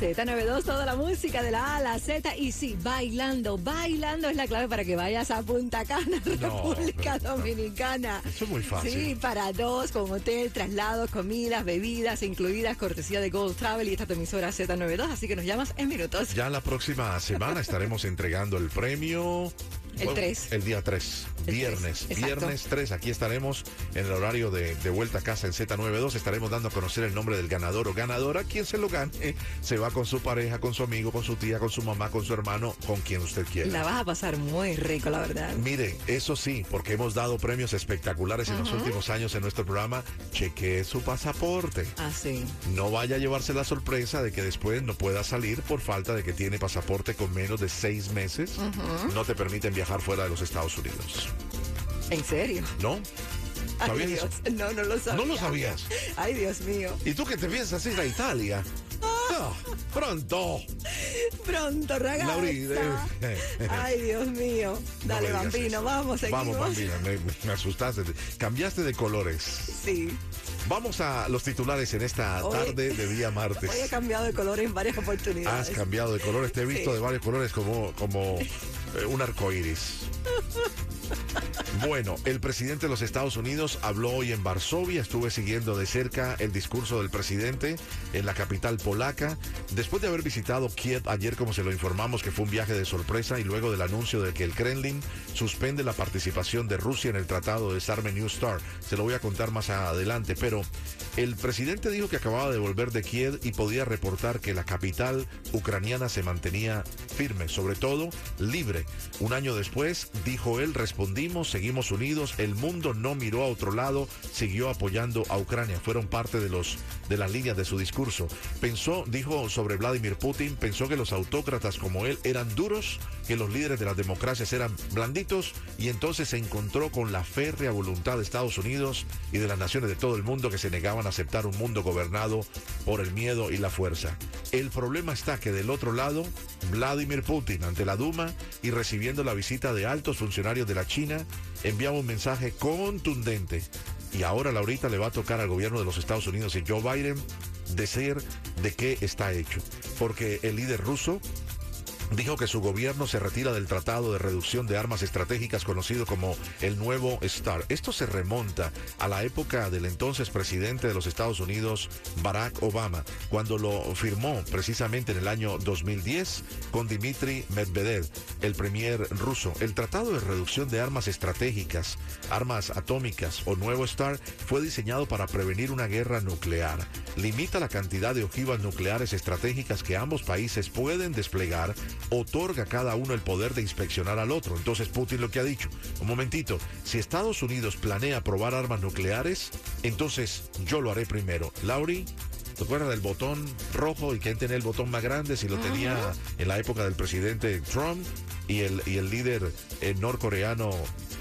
Z92, toda la música de la A a la Z. Y sí, bailando, bailando es la clave para que vayas a Punta Cana, República Dominicana. Eso es muy fácil. Sí, para dos, con hotel, traslados, comidas, bebidas incluidas, cortesía de Gold Travel y esta tu emisora Z92. Así que nos llamas en minutos. Ya la próxima semana estaremos entregando el premio. El Bueno, 3. El día 3. El Viernes. 3, exacto. Viernes 3. Aquí estaremos en el horario de, de vuelta a casa en Z92. Estaremos dando a conocer el nombre del ganador o ganadora. Quien se lo gane se va con su pareja, con su amigo, con su tía, con su mamá, con su hermano, con quien usted quiera. La vas a pasar muy rico, la verdad. Mire, eso sí, porque hemos dado premios espectaculares en los últimos años en nuestro programa. Chequee su pasaporte. Así. No vaya a llevarse la sorpresa de que después no pueda salir por falta de que tiene pasaporte con menos de seis meses. No te permiten viajar fuera de los Estados Unidos. ¿En serio? ¿No? Ay, ¿Sabías Dios. eso? No, no lo sabía. ¿No lo sabías? Ay, Dios mío. ¿Y tú que te piensas ir a Italia? Ah, pronto. Pronto, ragazza. Lauri, eh, Ay, Dios mío. Dale, bambino, vamos, seguimos. Vamos, bambina, me, me asustaste. Cambiaste de colores. Sí. Vamos a los titulares en esta Hoy- tarde de día martes. Hoy he cambiado de color en varias oportunidades. Has cambiado de colores, te he visto Sí. de varios colores como, como eh, un arco iris. Bueno, el presidente de los Estados Unidos habló hoy en Varsovia. Estuve siguiendo de cerca el discurso del presidente en la capital polaca. Después de haber visitado Kiev ayer, como se lo informamos, que fue un viaje de sorpresa y luego del anuncio de que el Kremlin suspende la participación de Rusia en el tratado de desarme New Start. Se lo voy a contar más adelante, pero el presidente dijo que acababa de volver de Kiev y podía reportar que la capital ucraniana se mantenía firme, sobre todo libre. Un año después, dijo él, respondimos, seguimos unidos, el mundo no miró a otro lado, siguió apoyando a Ucrania. Fueron parte de los de las líneas de su discurso. Pensó, dijo sobre Vladimir Putin, pensó que los autócratas como él eran duros, que los líderes de las democracias eran blanditos y entonces se encontró con la férrea voluntad de Estados Unidos y de las naciones de todo el mundo que se negaban a aceptar un mundo gobernado por el miedo y la fuerza. El problema está que del otro lado, Vladimir Putin ante la Duma y recibiendo la visita de altos funcionarios de la China, enviaba un mensaje contundente. Y ahora Laurita le va a tocar al gobierno de los Estados Unidos y Joe Biden decir de qué está hecho. Porque el líder ruso dijo que su gobierno se retira del Tratado de Reducción de Armas Estratégicas conocido como el nuevo STAR. Esto se remonta a la época del entonces presidente de los Estados Unidos, Barack Obama, cuando lo firmó precisamente en el año 2010 con Dmitry Medvedev, el premier ruso. El Tratado de Reducción de Armas Estratégicas, armas atómicas o nuevo STAR fue diseñado para prevenir una guerra nuclear. Limita la cantidad de ojivas nucleares estratégicas que ambos países pueden desplegar otorga a cada uno el poder de inspeccionar al otro. Entonces Putin lo que ha dicho, un momentito, si Estados Unidos planea probar armas nucleares, entonces yo lo haré primero. Lauri, ¿te acuerdas del botón rojo y quién tenía el botón más grande? Si lo tenía en la época del presidente Trump y el, y el líder eh, norcoreano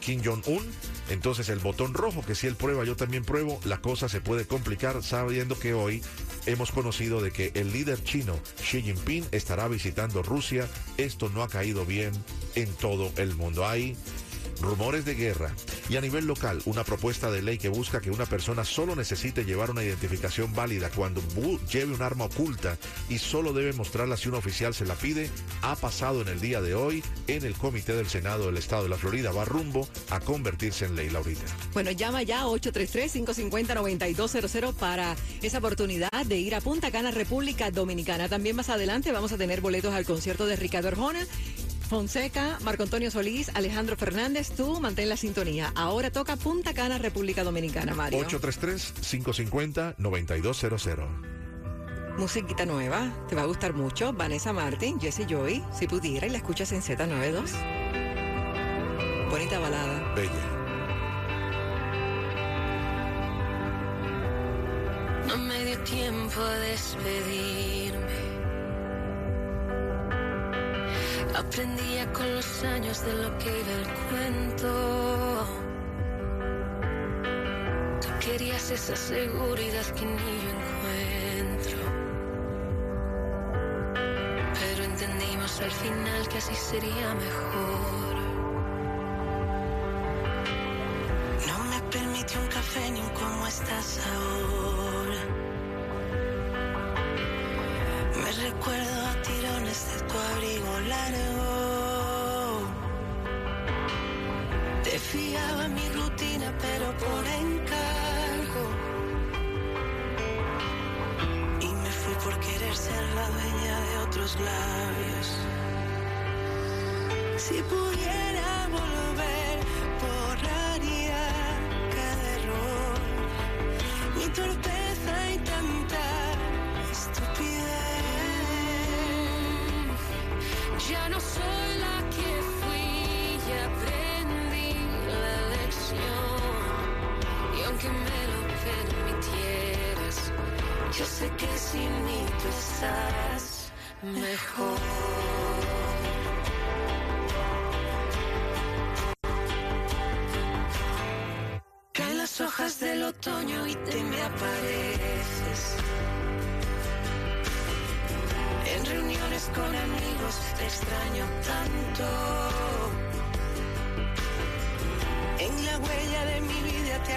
Kim Jong-un. Entonces el botón rojo, que si él prueba, yo también pruebo, la cosa se puede complicar sabiendo que hoy hemos conocido de que el líder chino Xi Jinping estará visitando Rusia. Esto no ha caído bien en todo el mundo. Rumores de guerra y a nivel local una propuesta de ley que busca que una persona solo necesite llevar una identificación válida cuando lleve un arma oculta y solo debe mostrarla si un oficial se la pide, ha pasado en el día de hoy en el Comité del Senado del Estado de la Florida. Va rumbo a convertirse en ley, Laurita. Bueno, llama ya 833-550-9200 para esa oportunidad de ir a Punta Cana, República Dominicana. También más adelante vamos a tener boletos al concierto de Ricardo Arjona. Fonseca, Marco Antonio Solís, Alejandro Fernández, tú mantén la sintonía. Ahora toca Punta Cana, República Dominicana, Mario. 833-550-9200. Musiquita nueva, te va a gustar mucho. Vanessa Martin, Jesse Joy, si pudiera, y la escuchas en Z92. Bonita balada. Bella. No me dio tiempo a despedirme. Aprendía con los años de lo que iba el cuento. Tú querías esa seguridad que ni yo encuentro. Pero entendimos al final que así sería mejor. No me permitió un café ni un cómo estás ahora. Por encargo. Y me fui por querer ser la dueña de otros labios. Si pudiera volver, borraría cada error. Mi torpeza y tanta estupidez. Ya no soy la que aunque me lo permitieras, yo sé que sin mí tú estás mejor. Las hojas del otoño y te me apareces. En reuniones con amigos te extraño tanto. En la huella de mi vida te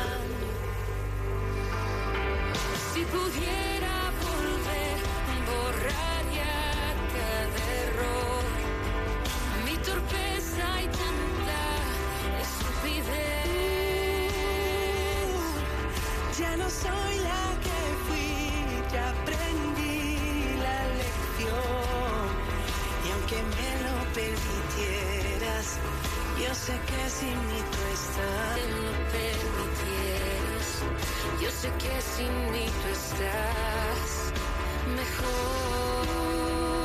Pudiera volver, borraría cada error. Mi torpeza y tanta estupidez. Ya no soy la que fui, ya aprendí la lección. Y aunque me lo permitieras, yo sé que sin mí tú. Te lo permitieras, sé que sin mí tú estás mejor.